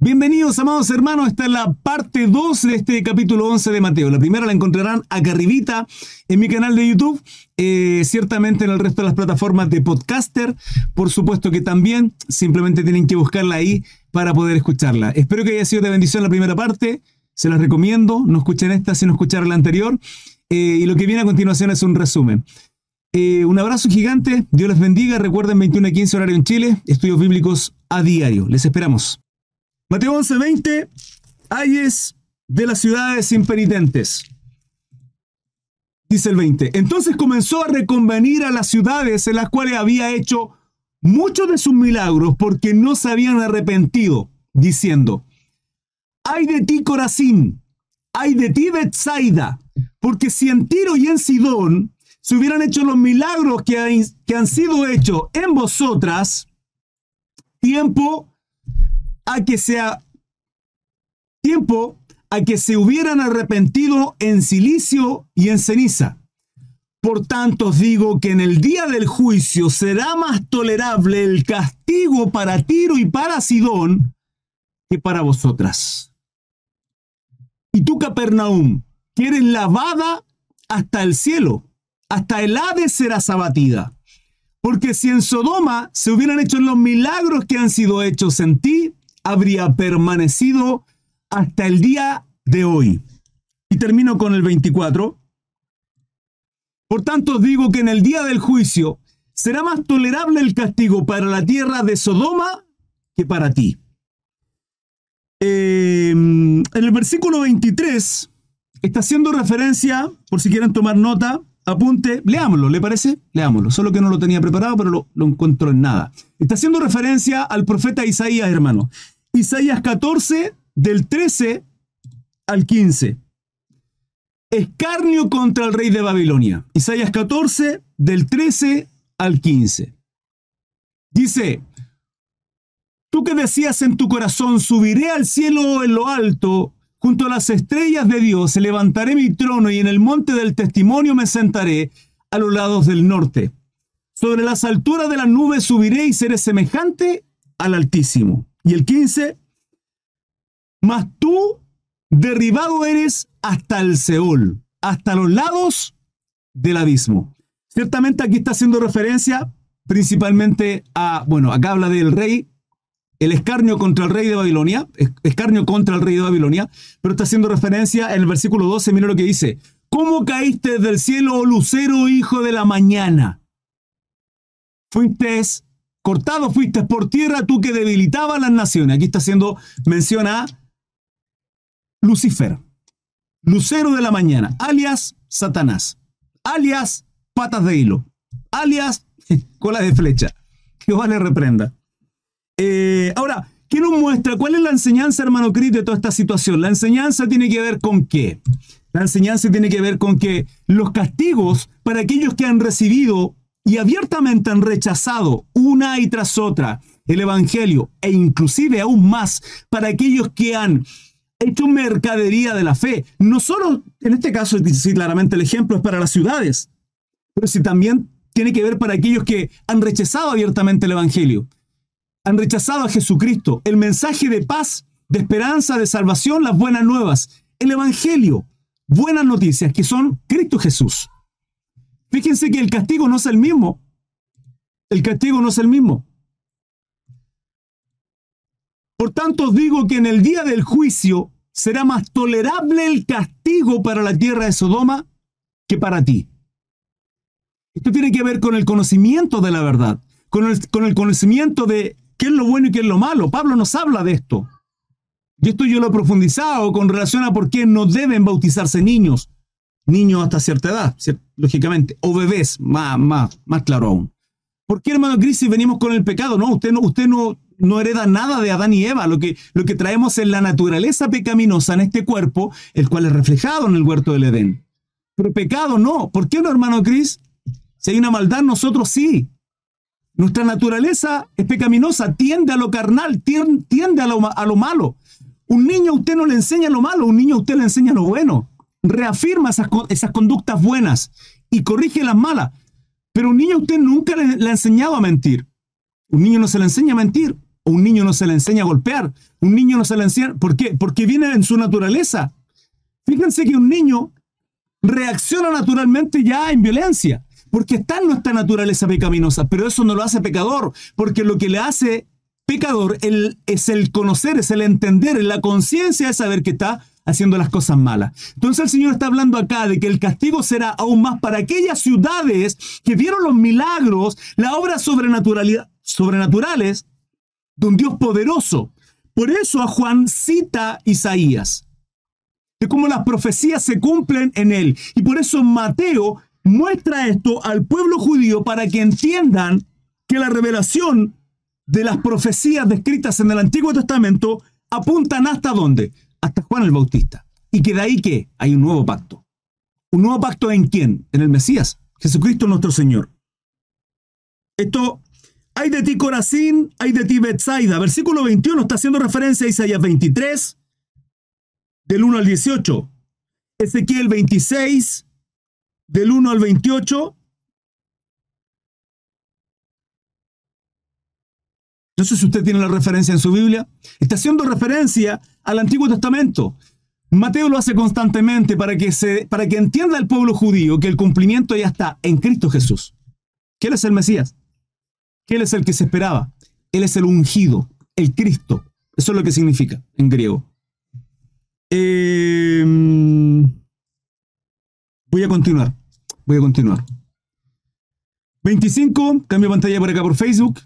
Bienvenidos, amados hermanos. Esta es la parte 2 de este capítulo 11 de Mateo. La primera la encontrarán acá arribita en mi canal de YouTube, eh, ciertamente en el resto de las plataformas de podcaster. Por supuesto que también simplemente tienen que buscarla ahí para poder escucharla. Espero que haya sido de bendición la primera parte. Se las recomiendo. No escuchen esta si no la anterior. Eh, y lo que viene a continuación es un resumen. Eh, un abrazo gigante. Dios les bendiga. Recuerden 21 a 15 horario en Chile. Estudios bíblicos a diario. Les esperamos. Mateo 11:20, ayes de las ciudades impenitentes. Dice el 20. Entonces comenzó a reconvenir a las ciudades en las cuales había hecho muchos de sus milagros porque no se habían arrepentido, diciendo, ay de ti Corazín, ay de ti Betsaida, porque si en Tiro y en Sidón se hubieran hecho los milagros que, que han sido hechos en vosotras, tiempo a que sea tiempo a que se hubieran arrepentido en silicio y en ceniza. Por tanto os digo que en el día del juicio será más tolerable el castigo para Tiro y para Sidón que para vosotras. Y tú, Capernaum, que eres lavada hasta el cielo, hasta el Hades serás abatida. Porque si en Sodoma se hubieran hecho los milagros que han sido hechos en ti, habría permanecido hasta el día de hoy. Y termino con el 24. Por tanto os digo que en el día del juicio será más tolerable el castigo para la tierra de Sodoma que para ti. Em, en el versículo 23 está haciendo referencia, por si quieren tomar nota, apunte, leámoslo, ¿le parece? Leámoslo, solo que no lo tenía preparado, pero lo, lo encuentro en nada. Está haciendo referencia al profeta Isaías, hermano. Isaías 14, del 13 al 15. Escarnio contra el rey de Babilonia. Isaías 14, del 13 al 15. Dice, tú que decías en tu corazón, subiré al cielo en lo alto, junto a las estrellas de Dios, levantaré mi trono y en el monte del testimonio me sentaré a los lados del norte. Sobre las alturas de las nubes subiré y seré semejante al Altísimo. Y el 15, mas tú derribado eres hasta el Seol, hasta los lados del abismo. Ciertamente aquí está haciendo referencia principalmente a, bueno, acá habla del rey, el escarnio contra el rey de Babilonia, escarnio contra el rey de Babilonia, pero está haciendo referencia en el versículo 12, mira lo que dice, ¿cómo caíste del cielo, oh lucero, hijo de la mañana? Fuiste cortado, fuiste por tierra, tú que debilitabas las naciones. Aquí está haciendo mención a Lucifer, lucero de la mañana, alias Satanás, alias patas de hilo, alias cola de flecha. Jehová le reprenda. Eh, ahora, ¿qué nos muestra? ¿Cuál es la enseñanza, hermano Cris, de toda esta situación? La enseñanza tiene que ver con qué? La enseñanza tiene que ver con que los castigos para aquellos que han recibido y abiertamente han rechazado una y tras otra el Evangelio e inclusive aún más para aquellos que han hecho mercadería de la fe. No solo, en este caso, sí, claramente el ejemplo es para las ciudades, pero sí también tiene que ver para aquellos que han rechazado abiertamente el Evangelio, han rechazado a Jesucristo, el mensaje de paz, de esperanza, de salvación, las buenas nuevas, el Evangelio, buenas noticias que son Cristo Jesús. Fíjense que el castigo no es el mismo. El castigo no es el mismo. Por tanto os digo que en el día del juicio será más tolerable el castigo para la tierra de Sodoma que para ti. Esto tiene que ver con el conocimiento de la verdad, con el, con el conocimiento de qué es lo bueno y qué es lo malo. Pablo nos habla de esto. Y esto yo lo he profundizado con relación a por qué no deben bautizarse niños. Niños hasta cierta edad, lógicamente. O bebés, más, más, más claro aún. ¿Por qué, hermano Crisis, venimos con el pecado? No, usted no, usted no, no hereda nada de Adán y Eva. Lo que, lo que traemos es la naturaleza pecaminosa en este cuerpo, el cual es reflejado en el huerto del Edén. Pero pecado no. ¿Por qué no, hermano Cris? Si hay una maldad, nosotros sí. Nuestra naturaleza es pecaminosa, tiende a lo carnal, tiende a lo, a lo malo. Un niño a usted no le enseña lo malo, un niño a usted le enseña lo bueno. Reafirma esas, conductas buenas y corrige las malas. Pero un niño a usted nunca le, le ha enseñado a mentir. Un niño no se le enseña a mentir un niño no se le enseña a golpear, un niño no se le enseña, ¿por qué? Porque viene en su naturaleza. Fíjense que un niño reacciona naturalmente ya en violencia, porque está en nuestra naturaleza pecaminosa, pero eso no lo hace pecador, porque lo que le hace pecador es el conocer, es el entender, es la conciencia de saber que está haciendo las cosas malas. Entonces el Señor está hablando acá de que el castigo será aún más para aquellas ciudades que vieron los milagros, las obras sobrenaturales de un Dios poderoso. Por eso a Juan cita Isaías, de cómo las profecías se cumplen en él. Y por eso Mateo muestra esto al pueblo judío para que entiendan que la revelación de las profecías descritas en el Antiguo Testamento apuntan hasta dónde? Hasta Juan el Bautista. Y que de ahí que hay un nuevo pacto. ¿Un nuevo pacto en quién? En el Mesías, Jesucristo nuestro Señor. Esto hay de ti Corazín, hay de ti Betsaida. Versículo 21 está haciendo referencia a Isaías 23, del 1 al 18. Ezequiel 26, del 1 al 28. No sé si usted tiene la referencia en su Biblia. Está haciendo referencia al Antiguo Testamento. Mateo lo hace constantemente para que, se, para que entienda el pueblo judío que el cumplimiento ya está en Cristo Jesús. ¿Quién es el Mesías? que Él es el que se esperaba. Él es el ungido, el Cristo. Eso es lo que significa en griego. Em, voy a continuar. Voy a continuar. 25, cambio pantalla por acá por Facebook.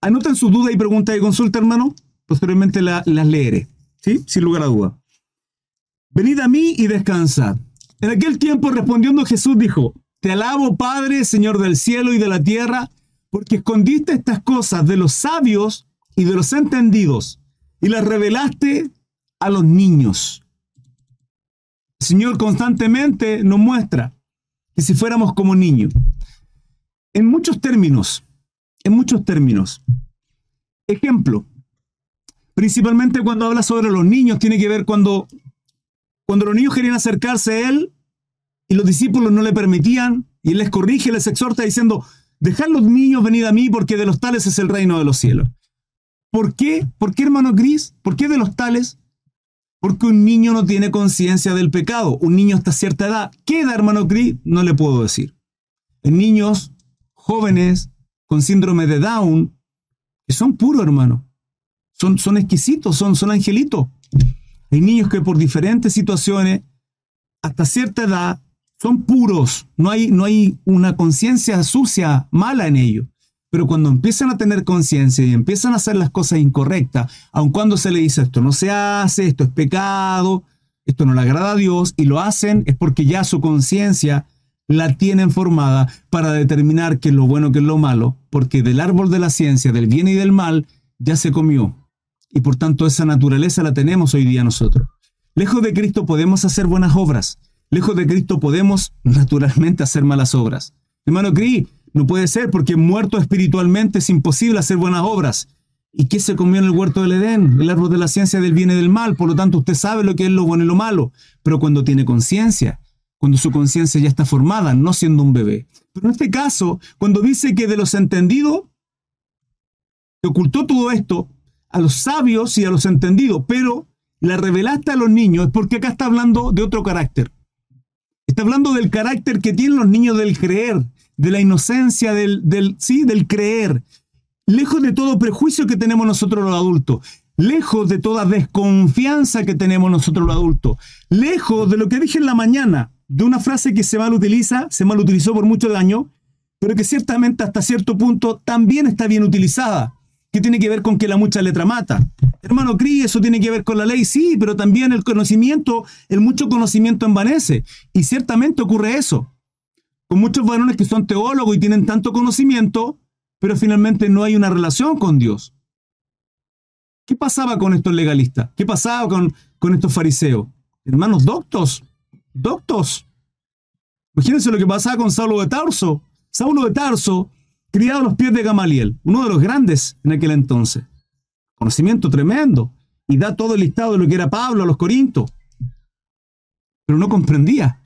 Anoten su duda y pregunta y consulta, hermano. Posteriormente las leeré. ¿Sí? Sin lugar a duda. Venid a mí y descansad. En aquel tiempo respondiendo Jesús dijo, Te alabo, Padre, Señor del cielo y de la tierra, porque escondiste estas cosas de los sabios y de los entendidos y las revelaste a los niños. El Señor constantemente nos muestra que si fuéramos como niños, en muchos términos, en muchos términos. Ejemplo, principalmente cuando habla sobre los niños, tiene que ver cuando, cuando los niños querían acercarse a Él y los discípulos no le permitían, y Él les corrige, les exhorta diciendo, Dejad los niños venid a mí, porque de los tales es el reino de los cielos. ¿Por qué? ¿Por qué, hermano Gris? ¿Por qué de los tales? Porque un niño no tiene conciencia del pecado. Un niño hasta cierta edad. ¿Qué edad, hermano Gris? No le puedo decir. En niños jóvenes con síndrome de Down, que son puros, hermano. Son, son exquisitos, son, son angelitos. Hay niños que por diferentes situaciones, hasta cierta edad, son puros, no hay, no hay una conciencia sucia, mala en ellos. Pero cuando empiezan a tener conciencia y empiezan a hacer las cosas incorrectas, aun cuando se le dice esto no se hace, esto es pecado, esto no le agrada a Dios, y lo hacen, es porque ya su conciencia la tienen formada para determinar qué es lo bueno, qué es lo malo, porque del árbol de la ciencia, del bien y del mal, ya se comió. Y por tanto esa naturaleza la tenemos hoy día nosotros. Lejos de Cristo podemos hacer buenas obras, Lejos de Cristo podemos naturalmente hacer malas obras. Hermano Cri, no puede ser porque muerto espiritualmente es imposible hacer buenas obras. ¿Y qué se comió en el huerto del Edén? El árbol de la ciencia del bien y del mal. Por lo tanto, usted sabe lo que es lo bueno y lo malo. Pero cuando tiene conciencia, cuando su conciencia ya está formada, no siendo un bebé. Pero en este caso, cuando dice que de los entendidos, se ocultó todo esto a los sabios y a los entendidos, pero la revelaste a los niños, es porque acá está hablando de otro carácter. Está hablando del carácter que tienen los niños del creer, de la inocencia del, del, sí, del creer. Lejos de todo prejuicio que tenemos nosotros los adultos. Lejos de toda desconfianza que tenemos nosotros los adultos. Lejos de lo que dije en la mañana, de una frase que se mal utiliza, se mal utilizó por mucho daño, pero que ciertamente hasta cierto punto también está bien utilizada. ¿Qué tiene que ver con que la mucha letra mata? Hermano Cri, eso tiene que ver con la ley, sí, pero también el conocimiento, el mucho conocimiento envanece. Y ciertamente ocurre eso. Con muchos varones que son teólogos y tienen tanto conocimiento, pero finalmente no hay una relación con Dios. ¿Qué pasaba con estos legalistas? ¿Qué pasaba con, con estos fariseos? Hermanos doctos, doctos. Imagínense lo que pasaba con Saulo de Tarso. Saulo de Tarso criado a los pies de Gamaliel, uno de los grandes en aquel entonces. Conocimiento tremendo. Y da todo el listado de lo que era Pablo a los Corintios. Pero no comprendía.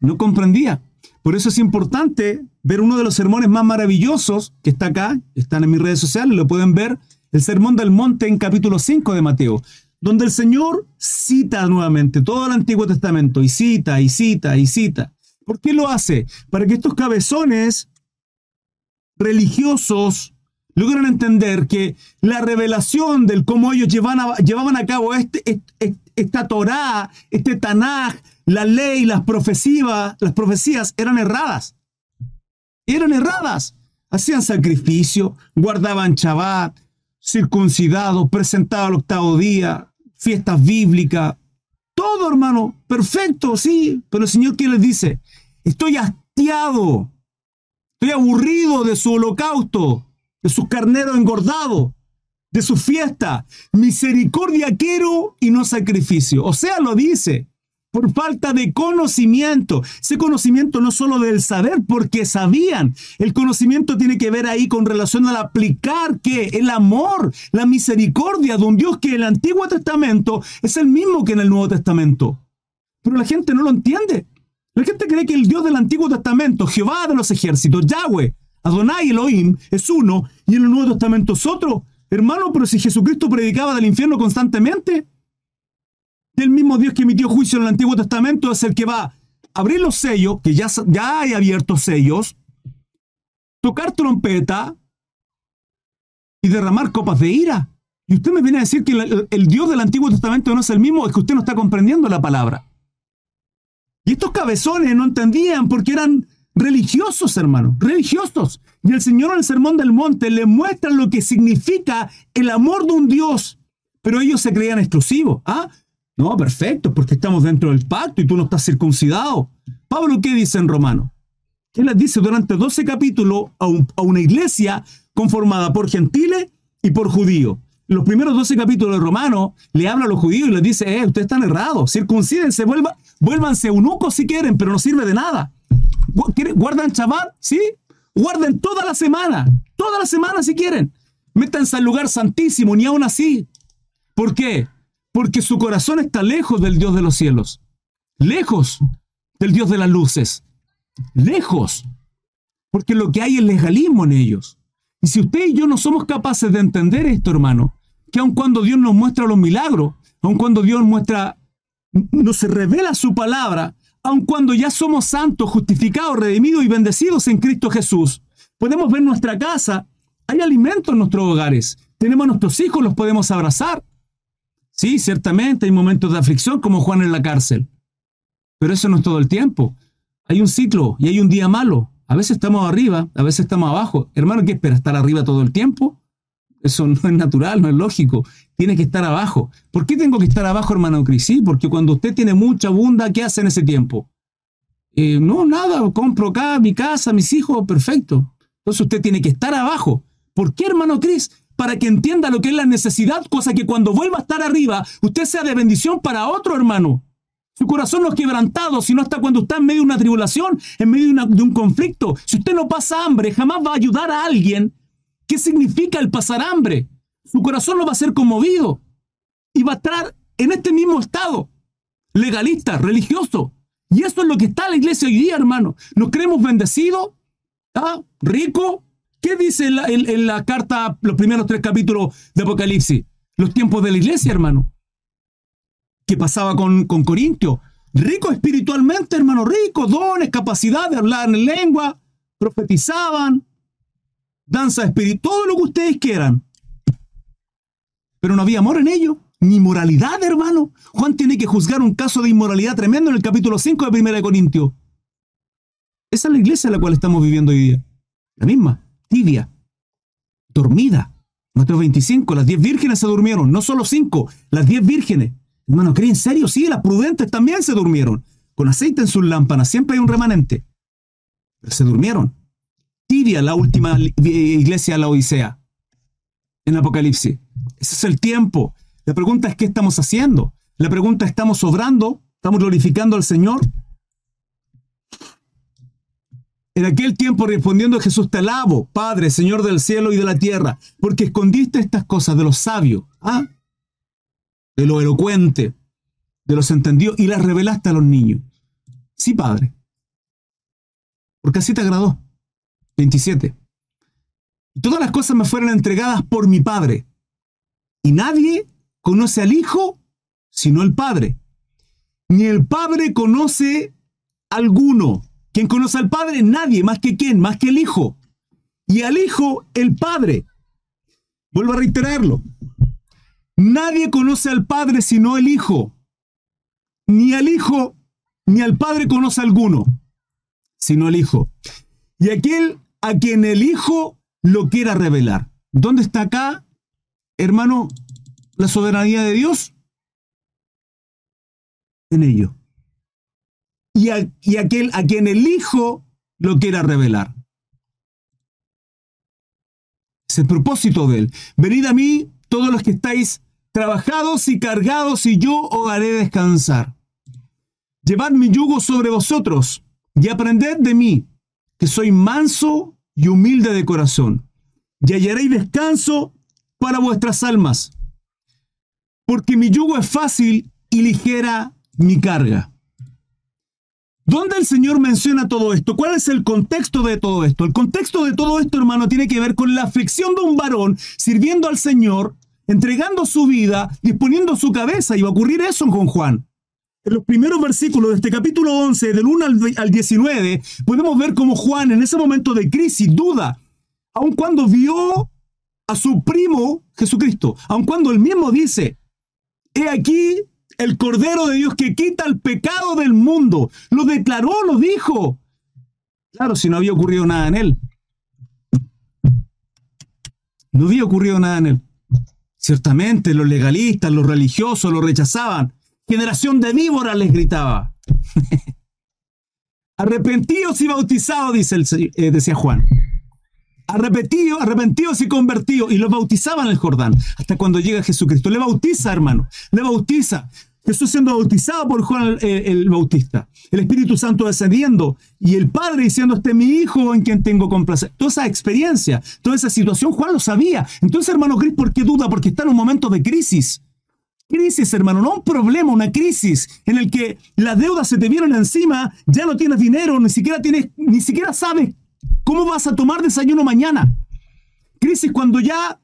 No comprendía. Por eso es importante ver uno de los sermones más maravillosos que está acá, están en mis redes sociales, lo pueden ver, el Sermón del Monte en capítulo 5 de Mateo, donde el Señor cita nuevamente todo el Antiguo Testamento y cita y cita y cita. ¿Por qué lo hace? Para que estos cabezones religiosos logran entender que la revelación del cómo ellos llevaban a, cabo este, esta Torá, este Tanaj, la ley, las profecías, las profecías eran erradas. Eran erradas. Hacían sacrificio, guardaban Shabbat, circuncidados, presentaban el octavo día, fiestas bíblicas, todo hermano, perfecto, sí, pero el Señor ¿qué les dice? Estoy hastiado, estoy aburrido de su holocausto, de sus carneros engordados, de su fiesta. Misericordia quiero y no sacrificio. O sea, lo dice por falta de conocimiento. Ese conocimiento no solo del saber, porque sabían. El conocimiento tiene que ver ahí con relación al aplicar que el amor, la misericordia de un Dios que en el Antiguo Testamento es el mismo que en el Nuevo Testamento. Pero la gente no lo entiende. La gente cree que el Dios del Antiguo Testamento, Jehová de los ejércitos, Yahweh, Adonai Elohim, es uno y en el Nuevo Testamento es otro. Hermano, pero si Jesucristo predicaba del infierno constantemente, el mismo Dios que emitió juicio en el Antiguo Testamento es el que va a abrir los sellos, que ya, ya hay abiertos sellos, tocar trompeta y derramar copas de ira. Y usted me viene a decir que el, el Dios del Antiguo Testamento no es el mismo, es que usted no está comprendiendo la palabra. Y estos cabezones no entendían porque eran religiosos, hermano, religiosos. Y el Señor en el Sermón del Monte le muestra lo que significa el amor de un Dios. Pero ellos se creían exclusivos. ¿Ah? No, perfecto, porque estamos dentro del pacto y tú no estás circuncidado. Pablo, ¿qué dice en Romano? ¿Qué les dice durante 12 capítulos a, una iglesia conformada por gentiles y por judíos? los primeros 12 capítulos de Romano le habla a los judíos y les dice, eh, ustedes están errados, circuncídense, vuelva, vuélvanse eunucos si quieren, pero no sirve de nada. ¿Guardan Shabbat? ¿Sí? Guarden toda la semana, toda la semana si quieren. Métanse al lugar santísimo, ni aún así. ¿Por qué? Porque su corazón está lejos del Dios de los cielos, lejos del Dios de las luces, lejos. Porque lo que hay es legalismo en ellos. Y si usted y yo no somos capaces de entender esto, hermano, que aun cuando Dios nos muestra los milagros, aun cuando Dios muestra, nos revela su palabra, aun cuando ya somos santos, justificados, redimidos y bendecidos en Cristo Jesús, podemos ver nuestra casa, hay alimento en nuestros hogares, tenemos nuestros hijos, los podemos abrazar. Sí, ciertamente hay momentos de aflicción como Juan en la cárcel, pero eso no es todo el tiempo. Hay un ciclo y hay un día malo. A veces estamos arriba, a veces estamos abajo. Hermano, ¿qué espera? ¿Estar arriba todo el tiempo? Eso no es natural, no es lógico. Tiene que estar abajo. ¿Por qué tengo que estar abajo, hermano Cris? Sí, porque cuando usted tiene mucha bunda, ¿qué hace en ese tiempo? Eh, no, nada, compro acá mi casa, mis hijos, perfecto. Entonces usted tiene que estar abajo. ¿Por qué, hermano Cris? Para que entienda lo que es la necesidad, cosa que cuando vuelva a estar arriba, usted sea de bendición para otro hermano. Su corazón no es quebrantado, sino hasta cuando está en medio de una tribulación, en medio de, un conflicto. Si usted no pasa hambre, jamás va a ayudar a alguien. ¿Qué significa el pasar hambre? Su corazón no va a ser conmovido y va a estar en este mismo estado, legalista, religioso. Y eso es lo que está la iglesia hoy día, hermano. Nos creemos bendecidos, ¿ah? rico. ¿Qué dice en la, carta, los primeros tres capítulos de Apocalipsis? Los tiempos de la iglesia, hermano. ¿Qué pasaba con, con Corintio? Rico espiritualmente, hermano, rico, dones, capacidad de hablar en lengua, profetizaban, danza espiritual, todo lo que ustedes quieran. Pero no había amor en ello, ni moralidad, hermano. Juan tiene que juzgar un caso de inmoralidad tremendo en el capítulo 5 de 1 Corintio. Esa es la iglesia en la cual estamos viviendo hoy día. La misma, tibia, dormida. Mateo 25, las 10 vírgenes se durmieron, no solo 5, las 10 vírgenes. Hermano, ¿cree en serio? Sí, las prudentes también se durmieron. Con aceite en sus lámparas, siempre hay un remanente. Se durmieron. Tibia la última iglesia de la Odisea. En Apocalipsis. Ese es el tiempo. La pregunta es, ¿qué estamos haciendo? La pregunta, ¿estamos obrando? ¿Estamos glorificando al Señor? En aquel tiempo respondiendo Jesús, te alabo, Padre, Señor del cielo y de la tierra, porque escondiste estas cosas de los sabios. ¿Ah? de lo elocuente, de los entendidos, y las revelaste a los niños. Sí, Padre. Porque así te agradó. 27. Y todas las cosas me fueron entregadas por mi Padre. Y nadie conoce al Hijo sino el Padre. Ni el Padre conoce alguno. ¿Quién conoce al Padre? Nadie, más que quién, más que el Hijo. Y al Hijo, el Padre. Vuelvo a reiterarlo. Nadie conoce al Padre sino el Hijo. Ni al Hijo, ni al Padre conoce alguno, sino el Hijo. Y aquel a quien el Hijo lo quiera revelar. ¿Dónde está acá, hermano, la soberanía de Dios? En ello. Y, y aquel a quien el Hijo lo quiera revelar. Es el propósito de él. Venid a mí todos los que estáis trabajados y cargados, y yo os haré descansar. Llevad mi yugo sobre vosotros y aprended de mí, que soy manso y humilde de corazón, y hallaréis descanso para vuestras almas, porque mi yugo es fácil y ligera mi carga. ¿Dónde el Señor menciona todo esto? ¿Cuál es el contexto de todo esto? El contexto de todo esto, hermano, tiene que ver con la aflicción de un varón sirviendo al Señor, entregando su vida, disponiendo su cabeza. Y va a ocurrir eso con Juan. En los primeros versículos de este capítulo 11, del 1 al 19, podemos ver cómo Juan, en ese momento de crisis, duda, aun cuando vio a su primo Jesucristo, aun cuando él mismo dice, he aquí el Cordero de Dios que quita el pecado del mundo. Lo declaró, lo dijo. Claro, si no había ocurrido nada en él. No había ocurrido nada en él. Ciertamente los legalistas, los religiosos lo rechazaban. Generación de víboras les gritaba. Arrepentidos y bautizados, dice el, eh, decía Juan arrepentidos, arrepentidos y convertidos, y los bautizaban en el Jordán, hasta cuando llega Jesucristo. Le bautiza, hermano, le bautiza. Jesús siendo bautizado por Juan el, Bautista, el Espíritu Santo descendiendo y el Padre diciendo, este es mi Hijo en quien tengo complacer. Toda esa experiencia, toda esa situación, Juan lo sabía. Entonces, hermano Cris, ¿por qué duda? Porque está en un momento de crisis. Crisis, hermano, no un problema, una crisis en el que las deudas se te vienen encima, ya no tienes dinero, ni siquiera tienes, ni siquiera sabes ¿Cómo vas a tomar desayuno mañana? Crisis cuando ya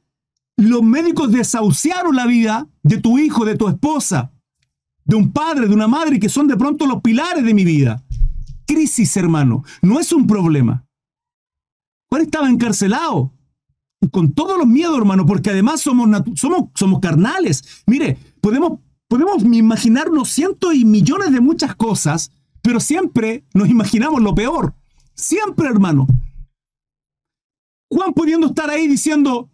los médicos desahuciaron la vida de tu hijo, de tu esposa, de un padre, de una madre, que son de pronto los pilares de mi vida. Crisis, hermano, no es un problema. Juan estaba encarcelado. Con todos los miedos, hermano, porque además somos, somos, somos carnales. Mire, podemos, podemos imaginarnos cientos y millones de muchas cosas, pero siempre nos imaginamos lo peor. Siempre, hermano. Juan pudiendo estar ahí diciendo,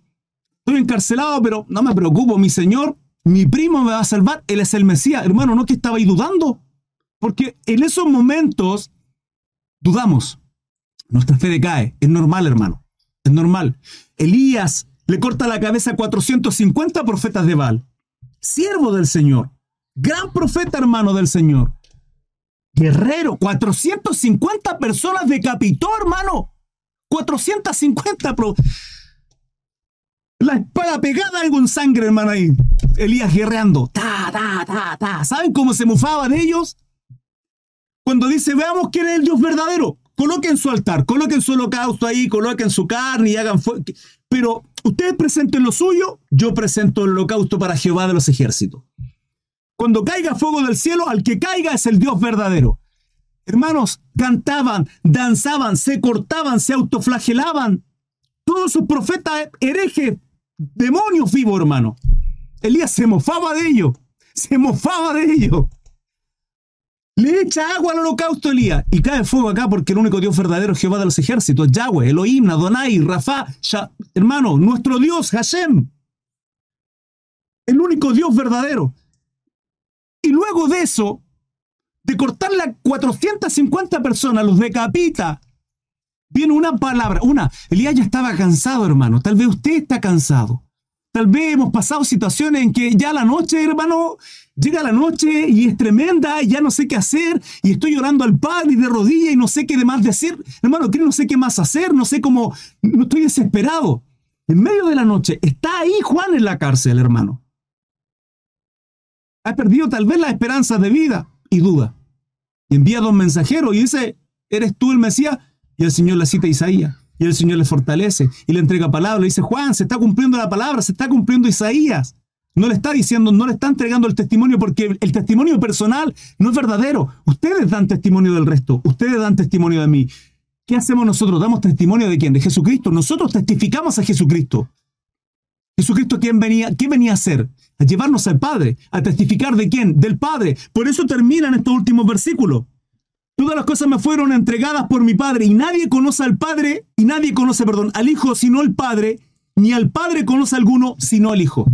estoy encarcelado, pero no me preocupo, mi Señor, mi primo me va a salvar, Él es el Mesías. Hermano, ¿no que estaba ahí dudando? Porque en esos momentos dudamos. Nuestra fe decae. Es normal, hermano. Es normal. Elías le corta la cabeza a 450 profetas de Baal. Siervo del Señor. Gran profeta, hermano del Señor. Guerrero. 450 personas decapitó, hermano. 450 pro. La espada pegada en con sangre, hermano, ahí. Elías guerreando. Ta, ta, ta, ta. ¿Saben cómo se mufaba de ellos? Cuando dice, veamos quién es el Dios verdadero. Coloquen su altar, coloquen su holocausto ahí, coloquen su carne y hagan fuego. Pero ustedes presenten lo suyo, yo presento el holocausto para Jehová de los ejércitos. Cuando caiga fuego del cielo, al que caiga es el Dios verdadero. Hermanos, cantaban, danzaban, se cortaban, se autoflagelaban. Todos sus profetas herejes, demonios vivos, hermano. Elías se mofaba de ellos, se mofaba de ellos. Le echa agua al holocausto Elías y cae fuego acá porque el único Dios verdadero es Jehová de los ejércitos, Yahweh, Elohim, Adonai, Rafa, hermano, nuestro Dios, Hashem. El único Dios verdadero. Y luego de eso, de cortarle a 450 personas, los decapita. Viene una palabra, una. Elías ya estaba cansado, hermano. Tal vez usted está cansado. Tal vez hemos pasado situaciones en que ya la noche, hermano, llega la noche y es tremenda y ya no sé qué hacer y estoy llorando al Padre y de rodillas y no sé qué más decir. Hermano, que no sé qué más hacer, no sé cómo, no estoy desesperado. En medio de la noche está ahí Juan en la cárcel, hermano. Ha perdido tal vez la esperanza de vida y duda. Y envía dos mensajeros y dice, ¿eres tú el Mesías? Y el Señor le cita a Isaías. Y el Señor le fortalece y le entrega palabra. Le dice, Juan, se está cumpliendo la palabra, se está cumpliendo Isaías. No le está diciendo, no le está entregando el testimonio porque el testimonio personal no es verdadero. Ustedes dan testimonio del resto, ustedes dan testimonio de mí. ¿Qué hacemos nosotros? ¿Damos testimonio de quién? De Jesucristo. Nosotros testificamos a Jesucristo. Jesucristo, ¿quién venía, ¿qué venía a hacer? A llevarnos al Padre, a testificar de quién? Del Padre. Por eso terminan estos últimos versículos. Todas las cosas me fueron entregadas por mi Padre y nadie conoce al Padre y nadie conoce, perdón, al Hijo sino el Padre, ni al Padre conoce alguno sino el Hijo.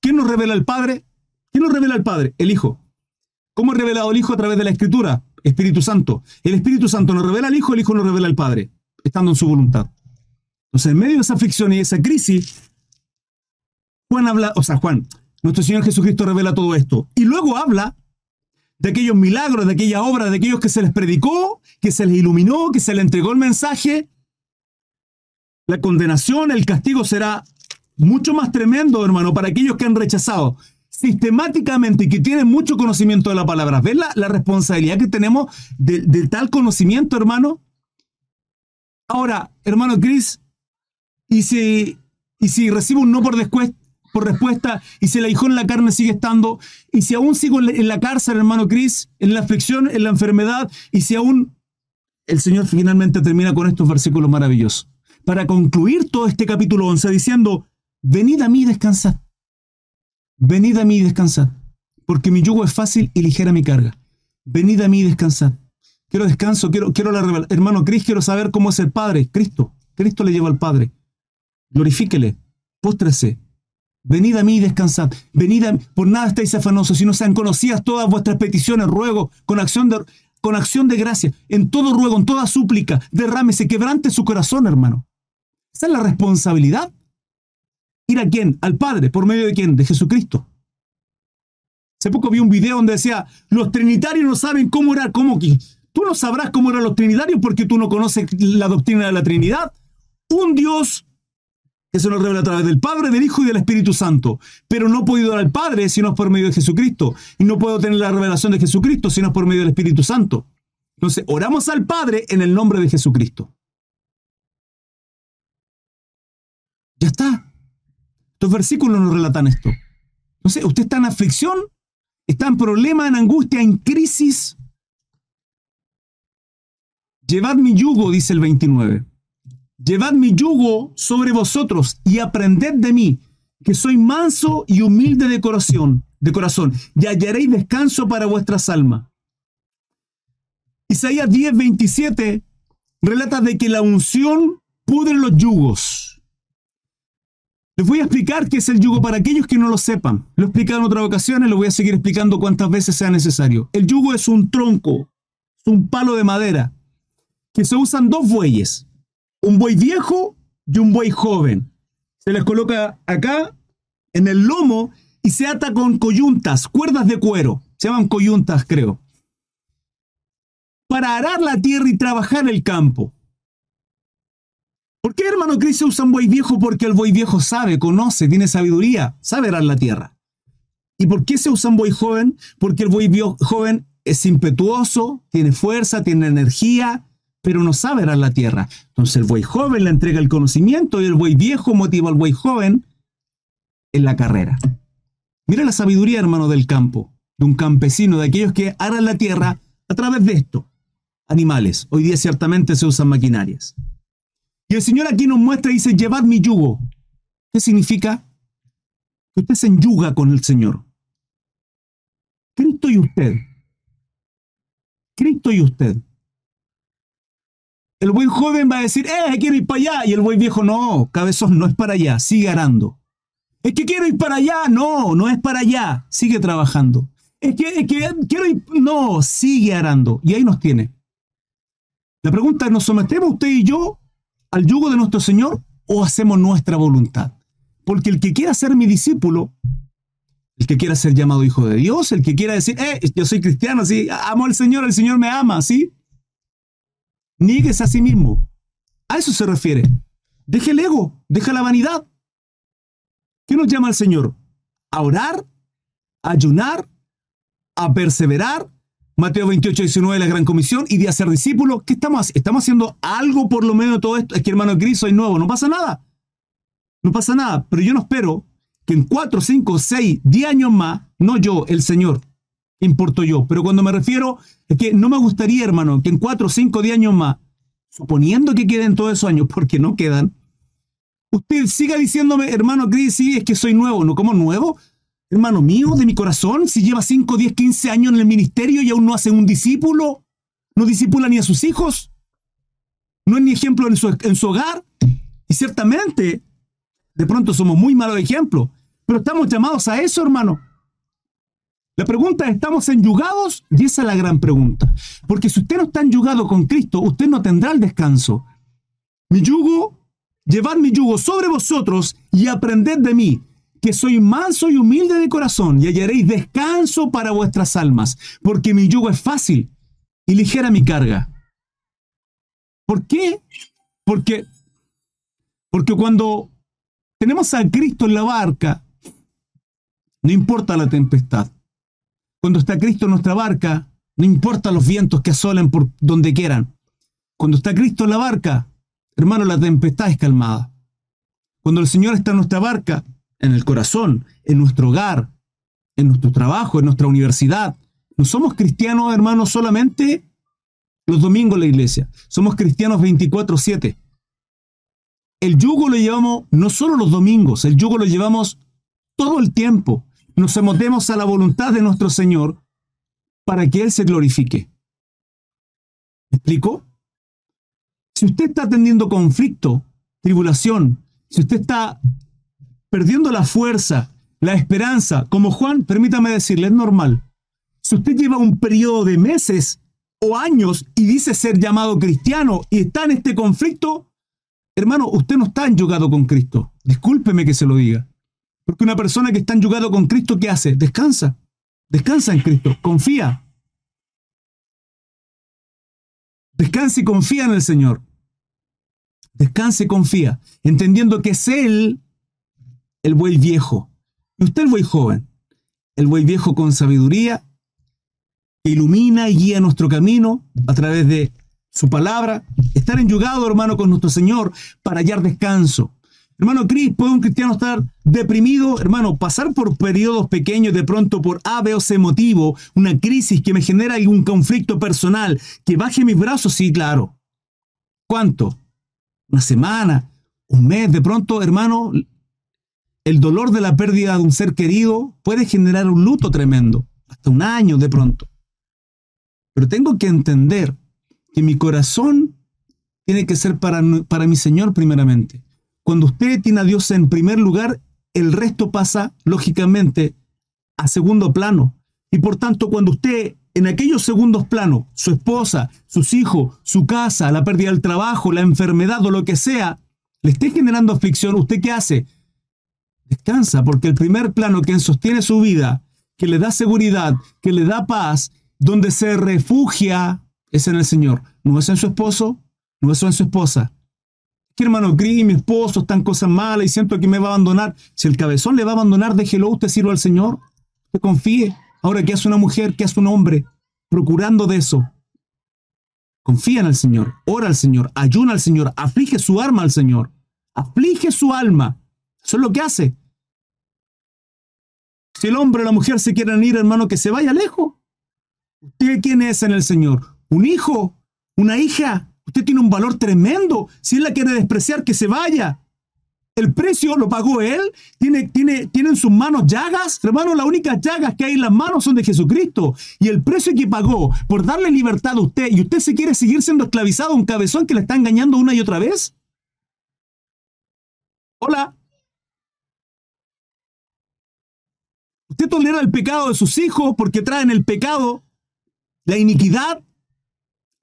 ¿Quién nos revela el Padre? ¿Quién nos revela el Padre? El Hijo. ¿Cómo es revelado el Hijo a través de la Escritura? Espíritu Santo. El Espíritu Santo nos revela al Hijo, el Hijo nos revela al Padre, estando en su voluntad. Entonces, en medio de esa aflicción y esa crisis, Juan habla, o sea, Juan, nuestro Señor Jesucristo revela todo esto. Y luego habla de aquellos milagros, de aquella obra, de aquellos que se les predicó, que se les iluminó, que se les entregó el mensaje. La condenación, el castigo será mucho más tremendo, hermano, para aquellos que han rechazado sistemáticamente y que tienen mucho conocimiento de la palabra. ¿Ves la, responsabilidad que tenemos de, tal conocimiento, hermano? Ahora, hermano Chris, y si, y si recibo un no por, por respuesta, y si el hijo en la carne sigue estando, y si aún sigo en la, cárcel, hermano Cris, en la aflicción, en la enfermedad, y si aún el Señor finalmente termina con estos versículos maravillosos. Para concluir todo este capítulo 11 diciendo, venid a mí y descansad. Venid a mí y descansad, porque mi yugo es fácil y ligera mi carga. Venid a mí y descansad. Quiero descanso, quiero, quiero la revelación. Hermano Cris, quiero saber cómo es el Padre. Cristo. Cristo le lleva al Padre. Glorifíquele. Póstrese. Venid a mí y descansad. Venid a mí. Por nada estáis afanosos, si no sean conocidas todas vuestras peticiones, ruego, con acción de, con acción de gracia, en todo ruego, en toda súplica, derrámese, quebrante su corazón, hermano. Esa es la responsabilidad. ¿Ir a quién? Al Padre. ¿Por medio de quién? De Jesucristo. Hace poco vi un video donde decía, los trinitarios no saben cómo orar, cómo que tú no sabrás cómo eran los trinitarios porque tú no conoces la doctrina de la Trinidad. Un Dios que se nos revela a través del Padre, del Hijo y del Espíritu Santo. Pero no puedo ir al Padre si no es por medio de Jesucristo. Y no puedo tener la revelación de Jesucristo si no es por medio del Espíritu Santo. Entonces, oramos al Padre en el nombre de Jesucristo. Ya está. Estos versículos nos relatan esto. Entonces, usted está en aflicción, está en problema, en angustia, en crisis. Llevad mi yugo, dice el 29. Llevad mi yugo sobre vosotros y aprended de mí, que soy manso y humilde de corazón, de corazón, y hallaréis descanso para vuestras almas. Isaías 10, 27 relata de que la unción pudre los yugos. Les voy a explicar qué es el yugo para aquellos que no lo sepan. Lo he explicado en otras ocasiones, lo voy a seguir explicando cuantas veces sea necesario. El yugo es un tronco, un palo de madera, que se usan dos bueyes un buey viejo y un buey joven. Se les coloca acá en el lomo y se ata con coyuntas, cuerdas de cuero. Se llaman coyuntas, creo. Para arar la tierra y trabajar el campo. ¿Por qué, hermano Cristo, usa un buey viejo? Porque el buey viejo sabe, conoce, tiene sabiduría, sabe arar la tierra. ¿Y por qué se usa un buey joven? Porque el buey joven es impetuoso, tiene fuerza, tiene energía, pero no sabe arar la tierra. Entonces el buey joven le entrega el conocimiento y el buey viejo motiva al buey joven en la carrera. Mira la sabiduría, hermano, del campo, de un campesino, de aquellos que aran la tierra a través de esto. Animales. Hoy día ciertamente se usan maquinarias. Y el Señor aquí nos muestra y dice, llevad mi yugo. ¿Qué significa? Que usted se enyuga con el Señor. Cristo y usted. Cristo y usted. El buen joven va a decir, eh, quiero ir para allá. Y el buen viejo, no, cabezón, no es para allá, sigue arando. Es que quiero ir para allá, no, no es para allá, sigue trabajando. Es que, es que quiero ir, no, sigue arando. Y ahí nos tiene. La pregunta es, ¿nos sometemos usted y yo al yugo de nuestro Señor o hacemos nuestra voluntad? Porque el que quiera ser mi discípulo, el que quiera ser llamado hijo de Dios, el que quiera decir, eh, yo soy cristiano, sí, amo al Señor, el Señor me ama, sí, Niegues a sí mismo. A eso se refiere. Deje el ego, deja la vanidad. ¿Qué nos llama el Señor? A orar, a ayunar, a perseverar. Mateo 28, 19, la gran comisión, y de hacer discípulos. ¿Qué estamos Estamos haciendo algo por lo menos de todo esto. Es que hermano Cristo soy nuevo, no pasa nada. No pasa nada, pero yo no espero que en 4, 5, 6, 10 años más, no yo, el Señor, importo yo, pero cuando me refiero es que no me gustaría, hermano, que en 4, 5, 10 años más, suponiendo que queden todos esos años, porque no quedan, usted siga diciéndome, hermano Cris, sí, es que soy nuevo, ¿no? como nuevo? Hermano mío, de mi corazón, si lleva 5, 10, 15 años en el ministerio y aún no hace un discípulo, no disipula ni a sus hijos, no es ni ejemplo en su, en su hogar, y ciertamente, de pronto somos muy malos ejemplos, pero estamos llamados a eso, hermano. La pregunta es, ¿estamos enyugados? Y esa es la gran pregunta. Porque si usted no está enyugado con Cristo, usted no tendrá el descanso. Mi yugo, llevad mi yugo sobre vosotros y aprended de mí, que soy manso y humilde de corazón, y hallaréis descanso para vuestras almas, porque mi yugo es fácil y ligera mi carga. ¿Por qué? Porque, porque cuando tenemos a Cristo en la barca, no importa la tempestad. Cuando está Cristo en nuestra barca, no importa los vientos que asolen por donde quieran. Cuando está Cristo en la barca, hermano, la tempestad es calmada. Cuando el Señor está en nuestra barca, en el corazón, en nuestro hogar, en nuestro trabajo, en nuestra universidad, no somos cristianos, hermanos, solamente los domingos en la iglesia. Somos cristianos 24/7. El yugo lo llevamos no solo los domingos, el yugo lo llevamos todo el tiempo nos sometemos a la voluntad de nuestro Señor para que Él se glorifique. ¿Me explico? Si usted está teniendo conflicto, tribulación, si usted está perdiendo la fuerza, la esperanza, como Juan, permítame decirle, es normal. Si usted lleva un periodo de meses o años y dice ser llamado cristiano y está en este conflicto, hermano, usted no está enyugado con Cristo. Discúlpeme que se lo diga. Porque una persona que está enyugado con Cristo, ¿qué hace? Descansa. Descansa en Cristo. Confía. Descansa y confía en el Señor. Descansa y confía, entendiendo que es Él el buey viejo. Y usted el buey joven. El buey viejo con sabiduría, que ilumina y guía nuestro camino a través de su palabra. Estar enyugado, hermano, con nuestro Señor para hallar descanso. Hermano Cris, ¿puede un cristiano estar deprimido? Hermano, pasar por periodos pequeños de pronto por A, B o C motivo, una crisis que me genera algún conflicto personal, que baje mis brazos, sí, claro. ¿Cuánto? ¿Una semana? ¿Un mes? De pronto, hermano, el dolor de la pérdida de un ser querido puede generar un luto tremendo, hasta un año de pronto. Pero tengo que entender que mi corazón tiene que ser para, para mi Señor primeramente. Cuando usted tiene a Dios en primer lugar, el resto pasa, lógicamente, a segundo plano. Y por tanto, cuando usted en aquellos segundos planos, su esposa, sus hijos, su casa, la pérdida del trabajo, la enfermedad o lo que sea, le esté generando aflicción, ¿usted qué hace? Descansa, porque el primer plano que sostiene su vida, que le da seguridad, que le da paz, donde se refugia, es en el Señor. No es en su esposo, no es en su esposa, que hermano Gris, mi esposo, están cosas malas y siento que me va a abandonar. Si el cabezón le va a abandonar, déjelo, usted sirva al Señor. Usted confíe. Ahora, ¿qué hace una mujer? ¿Qué hace un hombre? Procurando de eso. Confía en el Señor, ora al Señor, ayuna al Señor, aflige su alma al Señor. Aflige su alma. Eso es lo que hace. Si el hombre o la mujer se quieren ir, hermano, que se vaya lejos. ¿Usted quién es en el Señor? ¿Un hijo? ¿Una hija? Usted tiene un valor tremendo. Si él la quiere despreciar, que se vaya. El precio lo pagó él. Tiene, tiene, en sus manos llagas. Hermano, las únicas llagas que hay en las manos son de Jesucristo. Y el precio que pagó por darle libertad a usted y usted se quiere seguir siendo esclavizado un cabezón que le está engañando una y otra vez. Hola. Usted tolera el pecado de sus hijos porque traen el pecado, la iniquidad,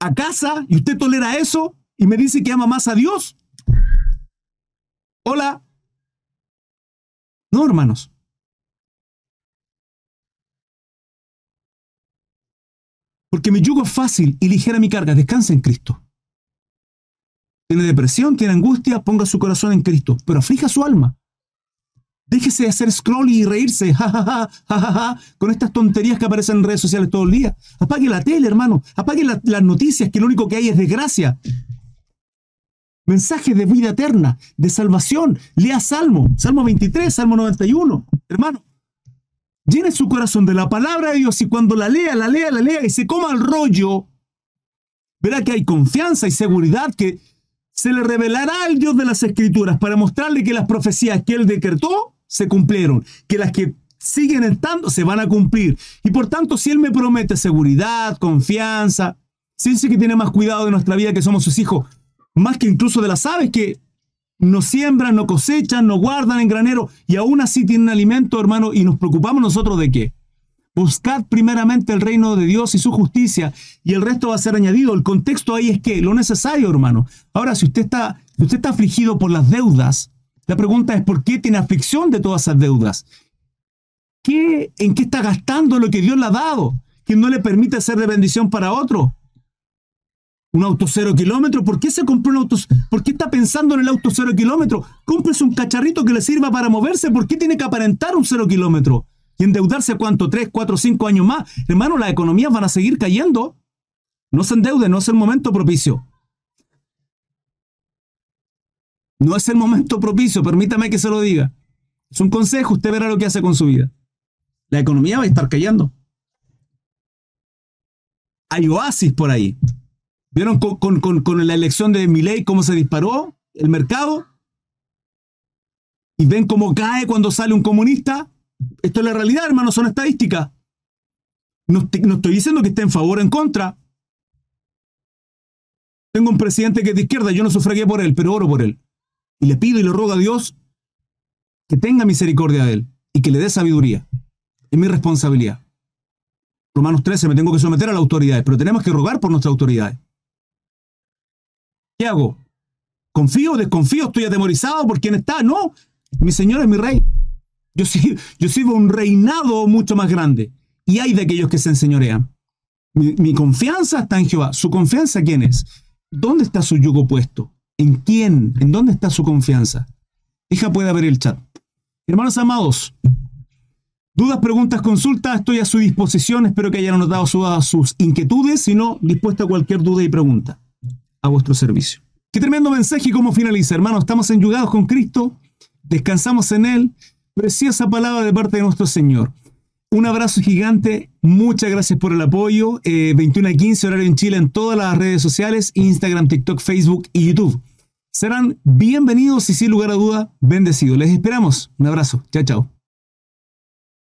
a casa y usted tolera eso y me dice que ama más a Dios. Hola. No, hermanos. Porque mi yugo es fácil y ligera mi carga. Descansa en Cristo. Tiene depresión, tiene angustia, ponga su corazón en Cristo, pero aflija su alma. Déjese de hacer scroll y reírse, jajaja, jajaja, con estas tonterías que aparecen en redes sociales todo el día. Apague la tele, hermano. Apague las noticias, que lo único que hay es desgracia. mensaje de vida eterna, de salvación. Lea Salmo, Salmo 23, Salmo 91. Hermano, llene su corazón de la palabra de Dios y cuando la lea, la lea, la lea y se coma el rollo, verá que hay confianza y seguridad que se le revelará al Dios de las Escrituras para mostrarle que las profecías que él decretó se cumplieron, que las que siguen estando se van a cumplir. Y por tanto, si él me promete seguridad, confianza, si dice que tiene más cuidado de nuestra vida que somos sus hijos, más que incluso de las aves que no siembran, no cosechan, no guardan en granero y aún así tienen alimento, hermano, y nos preocupamos nosotros de qué? Buscad primeramente el reino de Dios y su justicia y el resto va a ser añadido. El contexto ahí es que lo necesario, hermano. Ahora, si usted está, si usted está afligido por las deudas, la pregunta es ¿por qué tiene aflicción de todas esas deudas? ¿Qué, ¿En qué está gastando lo que Dios le ha dado? Que no le permite ser de bendición para otro. Un auto cero kilómetro, ¿por qué se compró un auto? ¿Por qué está pensando en el auto cero kilómetro? Cómprese un cacharrito que le sirva para moverse, ¿por qué tiene que aparentar un cero kilómetro? y endeudarse cuánto, tres, cuatro, cinco años más. Hermano, las economías van a seguir cayendo. No se endeude, no es el momento propicio. No es el momento propicio, permítame que se lo diga. Es un consejo, usted verá lo que hace con su vida. La economía va a estar cayendo. Hay oasis por ahí. ¿Vieron con, con la elección de Milei cómo se disparó el mercado? ¿Y ven cómo cae cuando sale un comunista? Esto es la realidad, hermano, son estadísticas. No, estoy diciendo que esté en favor o en contra. Tengo un presidente que es de izquierda, yo no sufragué por él, pero oro por él. Y le pido y le ruego a Dios que tenga misericordia de él y que le dé sabiduría. Es mi responsabilidad. Romanos 13, me tengo que someter a las autoridades, pero tenemos que rogar por nuestras autoridades. ¿Qué hago? ¿Confío o desconfío? ¿Estoy atemorizado por quién está? No, mi Señor es mi Rey. Yo, yo sirvo un reinado mucho más grande. Y hay de aquellos que se enseñorean. Mi, confianza está en Jehová. ¿Su confianza quién es? ¿Dónde está su yugo puesto? ¿En quién? ¿En dónde está su confianza? Hija puede abrir el chat. Hermanos amados, dudas, preguntas, consultas, estoy a su disposición. Espero que hayan anotado sus inquietudes, si no, dispuesta a cualquier duda y pregunta. A vuestro servicio. Qué tremendo mensaje y cómo finaliza, hermanos. Estamos enyugados con Cristo, descansamos en Él Preciosa palabra de parte de nuestro Señor. Un abrazo gigante, muchas gracias por el apoyo. 21 eh, a 15 horario en Chile en todas las redes sociales, Instagram, TikTok, Facebook y YouTube. Serán bienvenidos y sin lugar a duda, bendecidos. Les esperamos. Un abrazo. Chao, chao.